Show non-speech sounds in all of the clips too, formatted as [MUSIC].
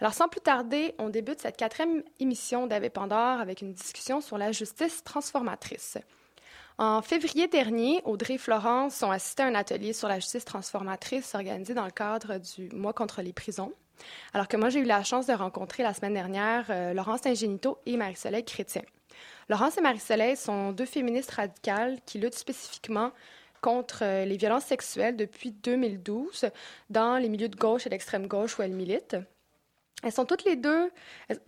Alors, sans plus tarder, on débute cette quatrième émission d'Ave Pandore avec une discussion sur la justice transformatrice. En février dernier, Audrey et Florence ont assisté à un atelier sur la justice transformatrice organisé dans le cadre du Mois contre les prisons. Alors que moi, j'ai eu la chance de rencontrer la semaine dernière euh, Laurence Ingenito et Marie-Soleil Chrétien. Laurence et Marie-Soleil sont deux féministes radicales qui luttent spécifiquement contre euh, les violences sexuelles depuis 2012 dans les milieux de gauche et d'extrême gauche où elles militent. Elles toutes les deux,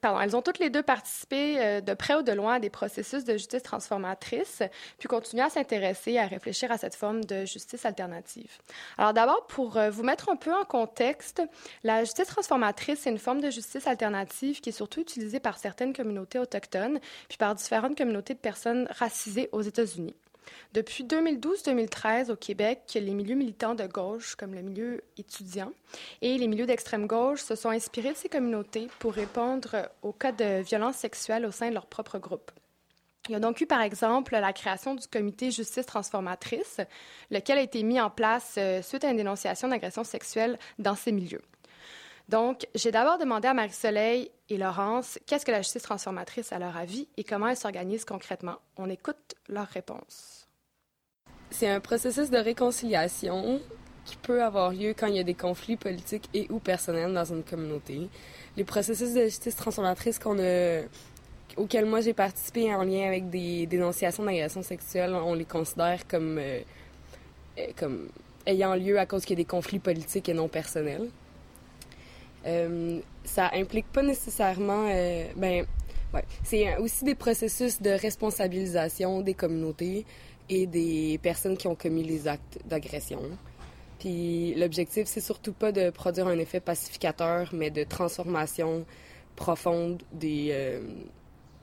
pardon, elles ont toutes les deux participé euh, de près ou de loin à des processus de justice transformatrice, puis continuent à s'intéresser, à réfléchir à cette forme de justice alternative. Alors d'abord, pour euh, vous mettre un peu en contexte, la justice transformatrice, c'est une forme de justice alternative qui est surtout utilisée par certaines communautés autochtones, puis par différentes communautés de personnes racisées aux États-Unis. Depuis 2012-2013, au Québec, les milieux militants de gauche, comme le milieu étudiant, et les milieux d'extrême gauche se sont inspirés de ces communautés pour répondre aux cas de violences sexuelles au sein de leur propre groupe. Il y a donc eu, par exemple, la création du comité Justice transformatrice, lequel a été mis en place euh, suite à une dénonciation d'agression sexuelle dans ces milieux. Donc, j'ai d'abord demandé à Marie-Soleil et Laurence qu'est-ce que la justice transformatrice à leur avis et comment elle s'organise concrètement. On écoute leurs réponses. C'est un processus de réconciliation qui peut avoir lieu quand il y a des conflits politiques et ou personnels dans une communauté. Les processus de justice transformatrice auxquels moi j'ai participé en lien avec des dénonciations d'agressions sexuelles, on les considère comme, euh, euh, ayant lieu à cause qu'il y a des conflits politiques et non personnels. Euh, ça implique pas nécessairement, euh, ben, c'est aussi des processus de responsabilisation des communautés et des personnes qui ont commis les actes d'agression. Puis l'objectif, c'est surtout pas de produire un effet pacificateur, mais de transformation profonde des, euh,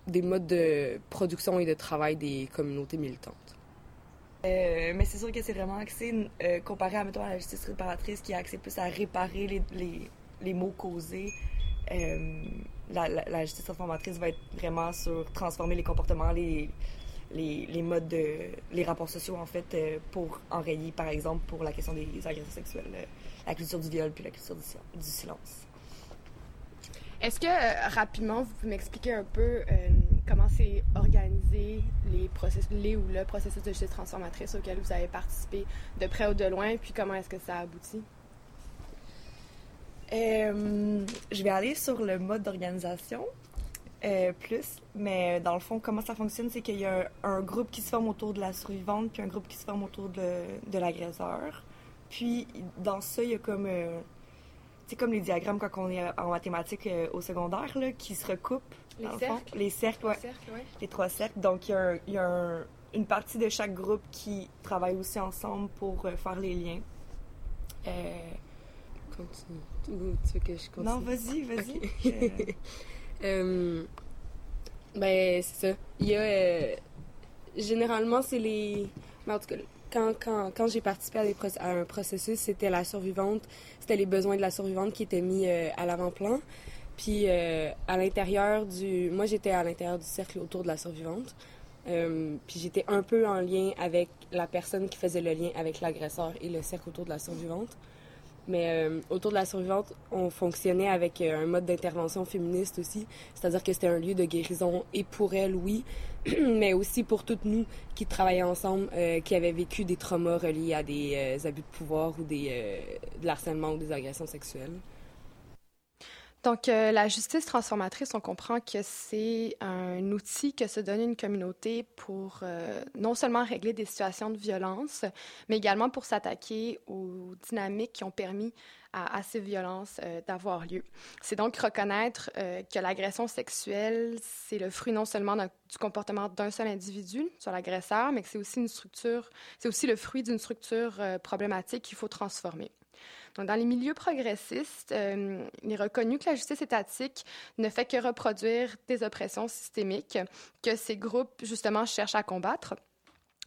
des modes de production et de travail des communautés militantes. mais c'est sûr que c'est vraiment axé, comparé à, mettons, la justice réparatrice, qui a accès plus à réparer les, les mots causés. Euh, la, justice transformatrice va être vraiment sur transformer les comportements, les, modes de. les rapports sociaux, en fait, euh, pour enrayer, par exemple, pour la question des agressions sexuelles, euh, la culture du viol puis la culture du, silence. Est-ce que, rapidement, vous pouvez m'expliquer un peu comment c'est organisé, les, processus, les ou le processus de justice transformatrice auquel vous avez participé de près ou de loin, puis comment est-ce que ça aboutit? Euh, je vais aller sur le mode d'organisation euh, plus, mais dans le fond, comment ça fonctionne, c'est qu'il y a un, groupe qui se forme autour de la survivante, puis un groupe qui se forme autour de, de l'agresseur. Puis dans ça, il y a comme, euh, c'est comme les diagrammes quand on est en mathématiques au secondaire, là, qui se recoupent. Les cercles. Les cercles, ouais. Les, trois cercles. Donc il y a, il y a une partie de chaque groupe qui travaille aussi ensemble pour faire les liens. Continue tu veux que je continue? Non, vas-y, vas-y. [LAUGHS] Euh, ben, c'est ça. Il y a. Euh, généralement, c'est les. Mais en tout cas, quand, quand, quand j'ai participé à, à, un processus, c'était la survivante, c'était les besoins de la survivante qui étaient mis euh, à l'avant-plan. Puis à l'intérieur du. Moi, j'étais à l'intérieur du cercle autour de la survivante. puis j'étais un peu en lien avec la personne qui faisait le lien avec l'agresseur et le cercle autour de la survivante. Mais euh, autour de la survivante, on fonctionnait avec euh, un mode d'intervention féministe aussi. C'est-à-dire que c'était un lieu de guérison et pour elle, oui, [CLEARS THROAT] mais aussi pour toutes nous qui travaillaient ensemble, euh, qui avaient vécu des traumas reliés à des abus de pouvoir ou des, de l'harcèlement ou des agressions sexuelles. Donc, euh, la justice transformatrice, on comprend que c'est un outil que se donne une communauté pour euh, non seulement régler des situations de violence, mais également pour s'attaquer aux dynamiques qui ont permis à, ces violences euh, d'avoir lieu. C'est donc reconnaître que l'agression sexuelle, c'est le fruit non seulement du comportement d'un seul individu sur l'agresseur, mais que c'est aussi une structure, c'est aussi le fruit d'une structure problématique qu'il faut transformer dans les milieux progressistes, euh, il est reconnu que la justice étatique ne fait que reproduire des oppressions systémiques que ces groupes, justement, cherchent à combattre.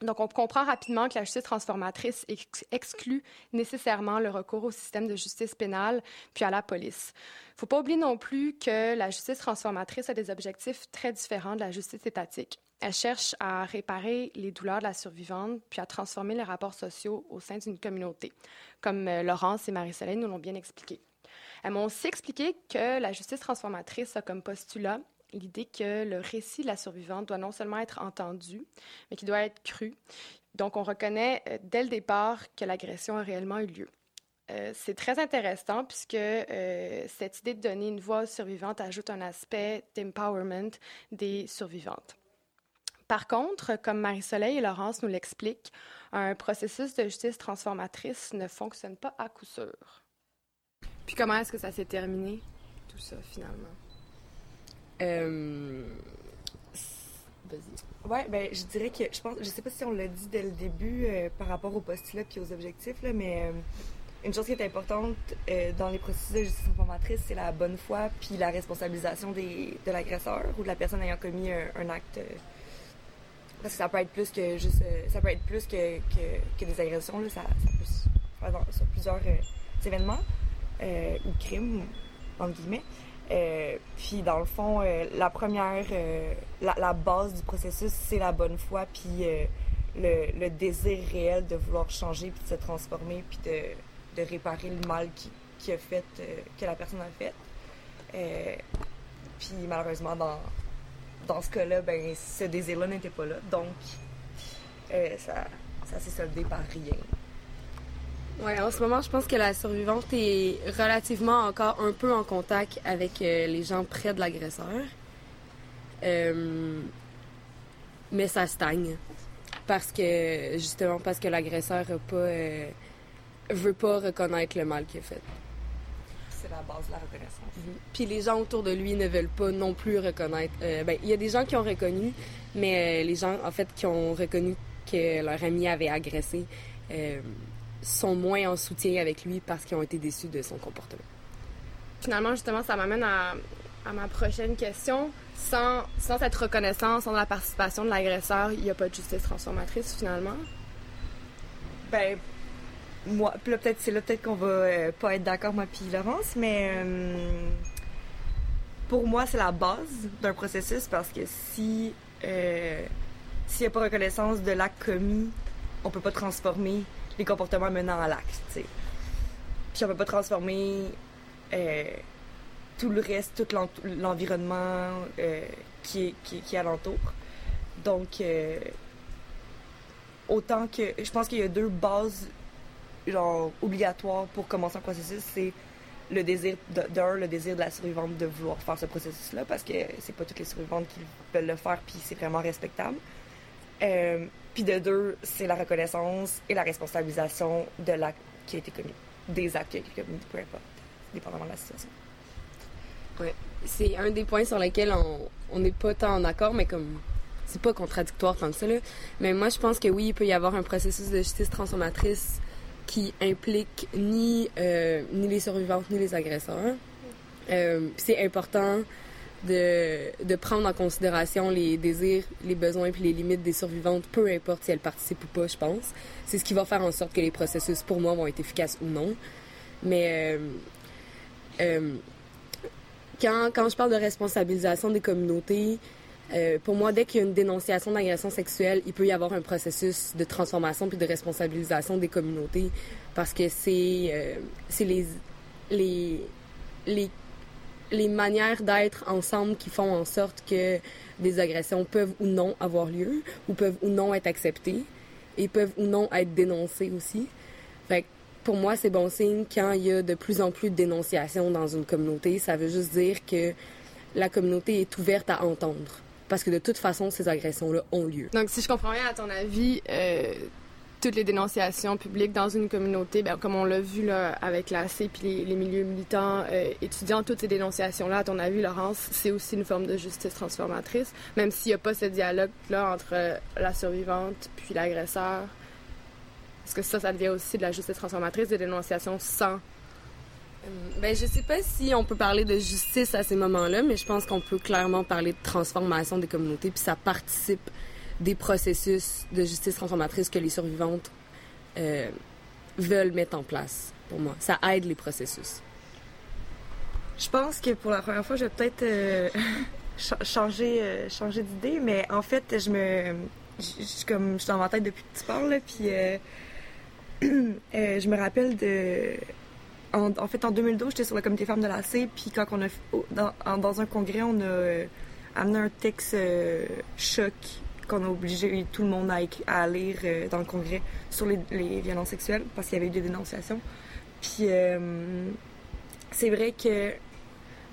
Donc, on comprend rapidement que la justice transformatrice exclut nécessairement le recours au système de justice pénale puis à la police. Il ne faut pas oublier non plus que la justice transformatrice a des objectifs très différents de la justice étatique. Elle cherche à réparer les douleurs de la survivante puis à transformer les rapports sociaux au sein d'une communauté comme euh, Laurence et Marie-Soleil nous l'ont bien expliqué. Elles m'ont aussi expliqué que la justice transformatrice a comme postulat l'idée que le récit de la survivante doit non seulement être entendu, mais qu'il doit être cru. Donc, on reconnaît euh, dès le départ que l'agression a réellement eu lieu. Euh, c'est très intéressant puisque cette idée de donner une voix aux survivantes ajoute un aspect d'empowerment des survivantes. Par contre, comme Marie-Soleil et Laurence nous l'expliquent, un processus de justice transformatrice ne fonctionne pas à coup sûr. Puis comment est-ce que ça s'est terminé, tout ça, finalement? Euh... Vas-y. Ouais, ben je dirais que je pense, je sais pas si on l'a dit dès le début euh, par rapport au postulat puis aux objectifs là, mais euh, une chose qui est importante euh, dans les processus de justice informatrice, c'est la bonne foi puis la responsabilisation des, de l'agresseur ou de la personne ayant commis un, acte. Parce que ça peut être plus que juste, ça peut être plus que, que, des agressions là, ça, peut faire sur plusieurs événements ou crimes entre guillemets. Euh, puis dans le fond, euh, la première, euh, la, base du processus, c'est la bonne foi, puis le, désir réel de vouloir changer, puis de se transformer, puis de, réparer le mal qui a fait, que la personne a fait. puis malheureusement, dans, dans ce cas-là, ben, ce désir-là n'était pas là. Donc, ça, ça s'est soldé par rien. Ouais, en ce moment, je pense que la survivante est relativement encore un peu en contact avec euh, les gens près de l'agresseur. Euh, mais ça stagne. Parce que, justement, parce que l'agresseur euh, veut pas reconnaître le mal qu'il a fait. C'est la base de la reconnaissance. Mhm. Puis les gens autour de lui ne veulent pas non plus reconnaître. ben, il y a des gens qui ont reconnu, mais les gens, en fait, qui ont reconnu que leur ami avait agressé sont moins en soutien avec lui parce qu'ils ont été déçus de son comportement. Finalement, justement, ça m'amène à, ma prochaine question. Sans, sans cette reconnaissance, sans la participation de l'agresseur, il n'y a pas de justice transformatrice finalement? Ben, moi, peut-être c'est là peut-être qu'on va euh, pas être d'accord moi puis Laurence, mais euh, pour moi c'est la base d'un processus parce que si euh, s'il n'y a pas reconnaissance de l'acte commis, on peut pas transformer les comportements menant à l'acte. Puis on peut pas transformer tout le reste, tout l'environnement qui, est, qui, qui alentour. Donc, autant que... Je pense qu'il y a deux bases genre obligatoires pour commencer un processus, c'est le désir d'un, le désir de la survivante de vouloir faire ce processus-là, parce que c'est pas toutes les survivantes qui veulent le faire, puis c'est vraiment respectable. Euh, puis de deux, c'est la reconnaissance et la responsabilisation de l'acte qui a été commis, des actes qui ont été commis, peu importe, dépendamment de la situation. Oui, c'est un des points sur lesquels on n'est pas tant en accord, mais comme c'est pas contradictoire tant que ça. Là. Mais moi, je pense que oui, il peut y avoir un processus de justice transformatrice qui implique ni, euh, ni les survivantes ni les agresseurs. Euh, c'est important de, de, prendre en considération les désirs, les besoins et les limites des survivantes, peu importe si elles participent ou pas, je pense. C'est ce qui va faire en sorte que les processus, pour moi, vont être efficaces ou non. Mais euh, quand, quand je parle de responsabilisation des communautés, euh, pour moi, dès qu'il y a une dénonciation d'agression sexuelle, il peut y avoir un processus de transformation puis de responsabilisation des communautés parce que c'est les, les, les les manières d'être ensemble qui font en sorte que des agressions peuvent ou non avoir lieu, ou peuvent ou non être acceptées, et peuvent ou non être dénoncées aussi. Fait pour moi, c'est bon signe quand il y a de plus en plus de dénonciations dans une communauté. Ça veut juste dire que la communauté est ouverte à entendre. Parce que de toute façon, ces agressions-là ont lieu. Donc, si je comprends bien, à ton avis, euh, toutes les dénonciations publiques dans une communauté, ben, comme on l'a vu là, avec la C puis les, milieux militants euh, étudiants, toutes ces dénonciations-là, à ton avis, Laurence, c'est aussi une forme de justice transformatrice, même s'il n'y a pas ce dialogue-là entre euh, la survivante puis l'agresseur? Est-ce que ça, ça devient aussi de la justice transformatrice, des dénonciations sans ben, je sais pas si on peut parler de justice à ces moments-là, mais je pense qu'on peut clairement parler de transformation des communautés, puis ça participe des processus de justice transformatrice que les survivantes euh, veulent mettre en place pour moi. Ça aide les processus. Je pense que pour la première fois, je vais peut-être euh, [LAUGHS] changer, euh, changer d'idée, mais en fait, je me. Je, comme je suis dans ma tête depuis que tu parles, puis [CLEARS THROAT] je me rappelle de en, fait, en 2012, j'étais sur le comité femmes de la C, puis quand on a, dans, dans un congrès, on a amené un texte choc qu'on a obligé tout le monde à, lire dans le congrès sur les, violences sexuelles parce qu'il y avait eu des dénonciations. Puis c'est vrai que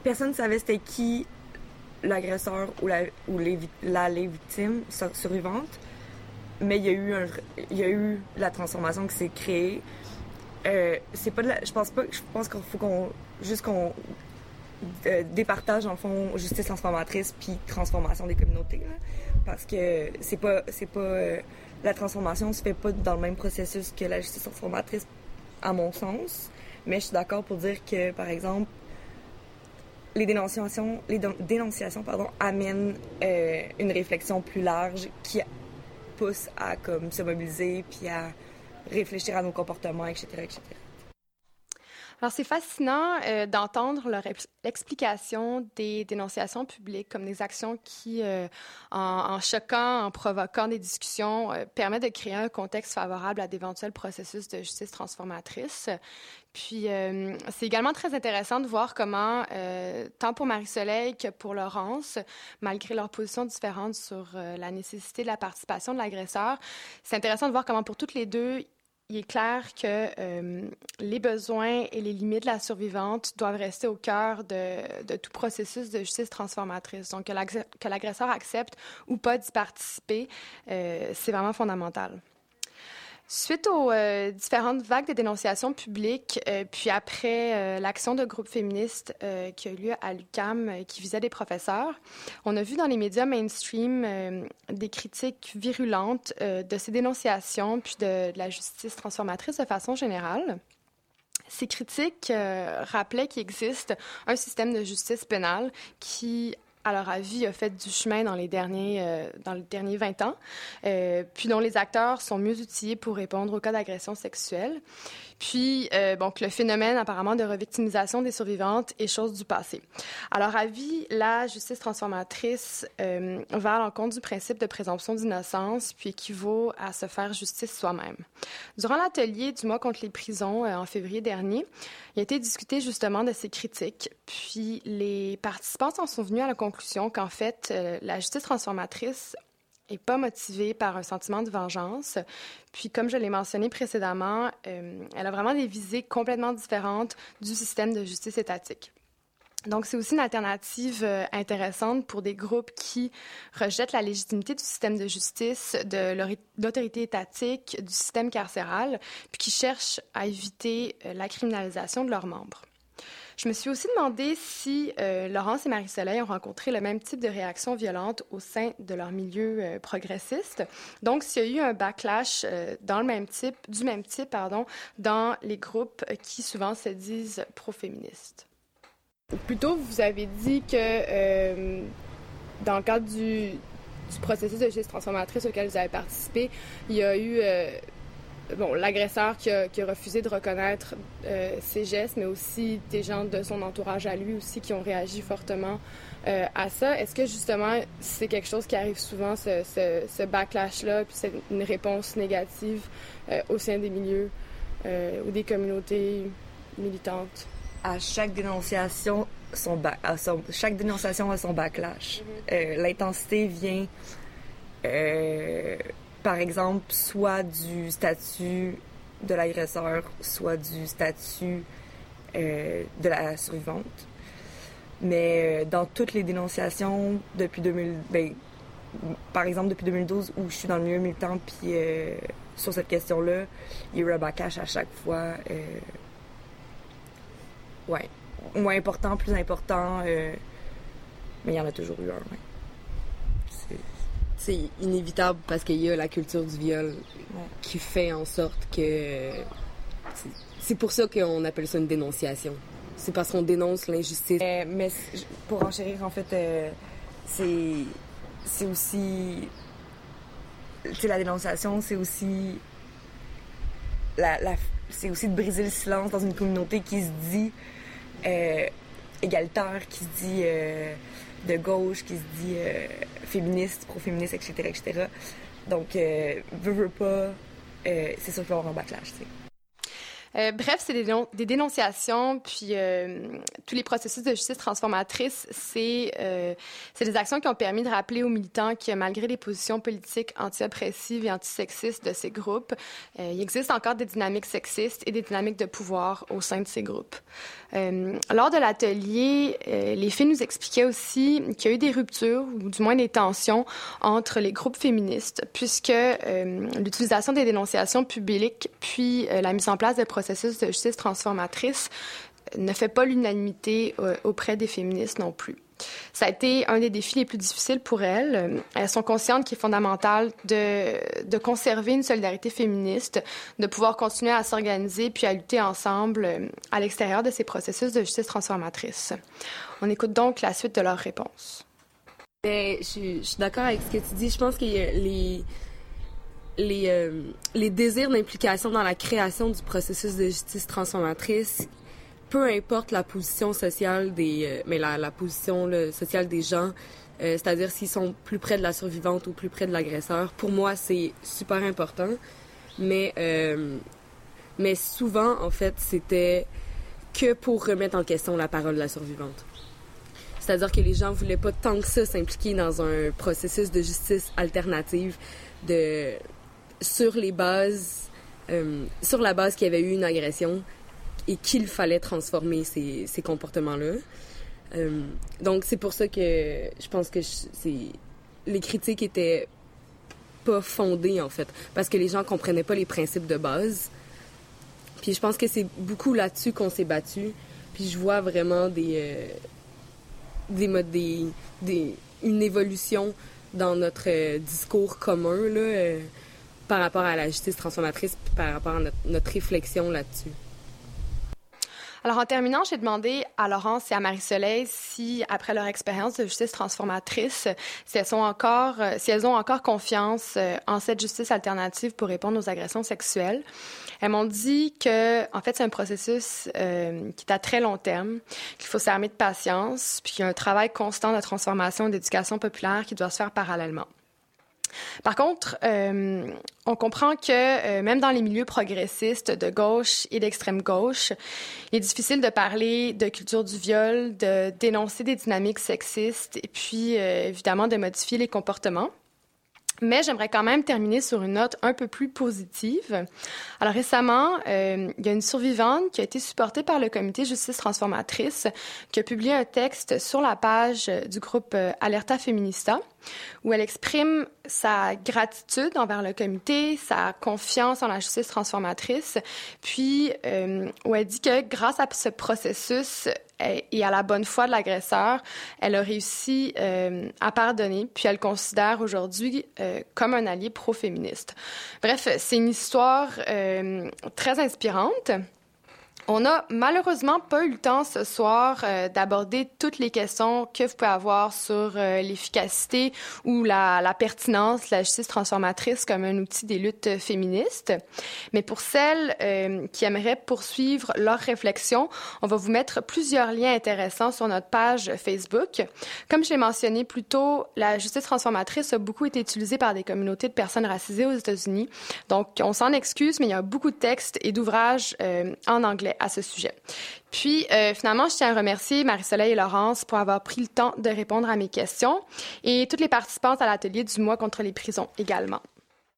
personne ne savait c'était qui l'agresseur ou, la, ou les, la, les victimes survivantes, mais il y a eu il y a eu la transformation qui s'est créée. Euh, c'est pas je pense pas, je pense qu'il faut qu'on juste qu'on euh, départage en fond justice transformatrice puis transformation des communautés parce que c'est pas c'est pas euh, la transformation se fait pas dans le même processus que la justice transformatrice à mon sens. Mais je suis d'accord pour dire que par exemple les dénonciations, les dénonciations pardon, amènent une réflexion plus large qui pousse à comme, se mobiliser puis à réfléchir à nos comportements, etc. etc. Alors, c'est fascinant euh, d'entendre leur explication des dénonciations publiques comme des actions qui, euh, en, choquant, en provoquant des discussions, euh, permettent de créer un contexte favorable à d'éventuels processus de justice transformatrice. Puis, c'est également très intéressant de voir comment, tant pour Marie-Soleil que pour Laurence, malgré leurs positions différentes sur la nécessité de la participation de l'agresseur, c'est intéressant de voir comment pour toutes les deux, il est clair que euh, les besoins et les limites de la survivante doivent rester au cœur de, tout processus de justice transformatrice. Donc, que l'agresseur accepte ou pas d'y participer, euh, c'est vraiment fondamental. Suite aux euh, différentes vagues de dénonciations publiques, euh, puis après euh, l'action de groupes féministes qui a eu lieu à l'UCAM qui visait des professeurs, on a vu dans les médias mainstream des critiques virulentes de ces dénonciations puis de, de, la justice transformatrice de façon générale. Ces critiques rappelaient qu'il existe un système de justice pénale qui à leur avis, a fait du chemin dans les derniers, euh, dans les derniers 20 ans, euh, puis dont les acteurs sont mieux outillés pour répondre aux cas d'agression sexuelle. Puis, euh, que le phénomène apparemment de revictimisation des survivantes est chose du passé. À leur avis, la justice transformatrice euh, va à l'encontre du principe de présomption d'innocence, puis équivaut à se faire justice soi-même. Durant l'atelier du mois contre les prisons en février dernier, il a été discuté justement de ces critiques, puis les participants en sont venus à la conclusion qu'en fait, euh, la justice transformatrice est pas motivée par un sentiment de vengeance. Puis, comme je l'ai mentionné précédemment, euh, elle a vraiment des visées complètement différentes du système de justice étatique. Donc, c'est aussi une alternative euh, intéressante pour des groupes qui rejettent la légitimité du système de justice, de l'autorité étatique, du système carcéral, puis qui cherchent à éviter la criminalisation de leurs membres. Je me suis aussi demandé si euh, Laurence et Marie-Soleil ont rencontré le même type de réaction violente au sein de leur milieu euh, progressiste. Donc, s'il y a eu un backlash euh, dans le même type, du même type, pardon, dans les groupes qui souvent se disent pro-féministes. Plutôt, vous avez dit que dans le cadre du, du processus de justice transformatrice auquel vous avez participé, il y a eu bon, l'agresseur qui a, refusé de reconnaître euh, ses gestes, mais aussi des gens de son entourage à lui aussi qui ont réagi fortement euh, à ça. Est-ce que justement c'est quelque chose qui arrive souvent, ce, backlash-là, puis c'est une réponse négative euh, au sein des milieux ou des communautés militantes? À chaque dénonciation, son, chaque dénonciation a son backlash. Mm-hmm. L'intensité vient par exemple, soit du statut de l'agresseur, soit du statut euh, de la survivante. Mais euh, dans toutes les dénonciations depuis 2000, ben, par exemple depuis 2012 où je suis dans le milieu militant, puis euh, sur cette question-là, il y a un à chaque fois. ouais, moins important, plus important, mais il y en a toujours eu un. Inévitable parce qu'il y a la culture du viol qui fait en sorte que c'est pour ça qu'on appelle ça une dénonciation. C'est parce qu'on dénonce l'injustice. Euh, mais pour enchérir, en fait, euh, c'est c'est aussi la dénonciation, c'est aussi la, la c'est aussi de briser le silence dans une communauté qui se dit euh, égalitaire, qui se dit de gauche, qui se dit féministe, pro-féministe, etc., etc. Donc, euh, veux, veux pas, euh, c'est sûr qu'il va y avoir un backlash, Euh, bref, c'est des, dénonciations, puis euh, tous les processus de justice transformatrice, c'est euh, des actions qui ont permis de rappeler aux militants que malgré les positions politiques anti-oppressives et antisexistes de ces groupes, il existe encore des dynamiques sexistes et des dynamiques de pouvoir au sein de ces groupes. Lors de l'atelier, les filles nous expliquaient aussi qu'il y a eu des ruptures, ou du moins des tensions, entre les groupes féministes, puisque l'utilisation des dénonciations publiques, puis la mise en place de processus de justice transformatrice ne fait pas l'unanimité euh, auprès des féministes non plus. Ça a été un des défis les plus difficiles pour elles. Elles sont conscientes qu'il est fondamental de, de, conserver une solidarité féministe, de pouvoir continuer à s'organiser puis à lutter ensemble euh, à l'extérieur de ces processus de justice transformatrice. On écoute donc la suite de leurs réponses. Ben, je, suis d'accord avec ce que tu dis. Je pense que les, les, euh, les désirs d'implication dans la création du processus de justice transformatrice, peu importe la position sociale des, euh, mais la, la position sociale des gens, euh, c'est-à-dire s'ils sont plus près de la survivante ou plus près de l'agresseur, pour moi c'est super important. Mais mais souvent en fait c'était que pour remettre en question la parole de la survivante. C'est-à-dire que les gens voulaient pas tant que ça s'impliquer dans un processus de justice alternative de sur les bases, euh, sur la base qu'il y avait eu une agression et qu'il fallait transformer ces, ces comportements-là. Euh, donc c'est pour ça que je pense que c'est les critiques étaient pas fondées en fait, parce que les gens comprenaient pas les principes de base. Puis je pense que c'est beaucoup là-dessus qu'on s'est battu. Puis je vois vraiment des euh, des modes des, des une évolution dans notre discours commun là par rapport à la justice transformatrice, par rapport à notre, réflexion là-dessus? Alors, en terminant, j'ai demandé à Laurence et à Marie-Soleil si, après leur expérience de justice transformatrice, si elles, sont encore, euh, si elles ont encore confiance euh, en cette justice alternative pour répondre aux agressions sexuelles. Elles m'ont dit que, en fait, c'est un processus euh, qui est à très long terme, qu'il faut s'armer de patience, puis qu'il y a un travail constant de transformation et d'éducation populaire qui doit se faire parallèlement. Par contre, euh, on comprend que euh, même dans les milieux progressistes de gauche et d'extrême gauche, il est difficile de parler de culture du viol, de dénoncer des dynamiques sexistes et puis euh, évidemment de modifier les comportements. Mais j'aimerais quand même terminer sur une note un peu plus positive. Alors récemment, euh, il y a une survivante qui a été supportée par le comité Justice Transformatrice qui a publié un texte sur la page du groupe euh, Alerta Feminista où elle exprime sa gratitude envers le comité, sa confiance en la justice transformatrice, puis euh, où elle dit que grâce à ce processus, et à la bonne foi de l'agresseur, elle a réussi euh, à pardonner, puis elle considère aujourd'hui euh, comme un allié pro-féministe. Bref, c'est une histoire euh, très inspirante. On n'a malheureusement pas eu le temps ce soir euh, d'aborder toutes les questions que vous pouvez avoir sur euh, l'efficacité ou la, pertinence de la justice transformatrice comme un outil des luttes féministes. Mais pour celles euh, qui aimeraient poursuivre leur réflexion, on va vous mettre plusieurs liens intéressants sur notre page Facebook. Comme je l'ai mentionné plus tôt, la justice transformatrice a beaucoup été utilisée par des communautés de personnes racisées aux États-Unis. Donc, on s'en excuse, mais il y a beaucoup de textes et d'ouvrages en anglais à ce sujet. Puis, euh, finalement, je tiens à remercier Marie-Soleil et Laurence pour avoir pris le temps de répondre à mes questions et toutes les participantes à l'atelier du mois contre les prisons également.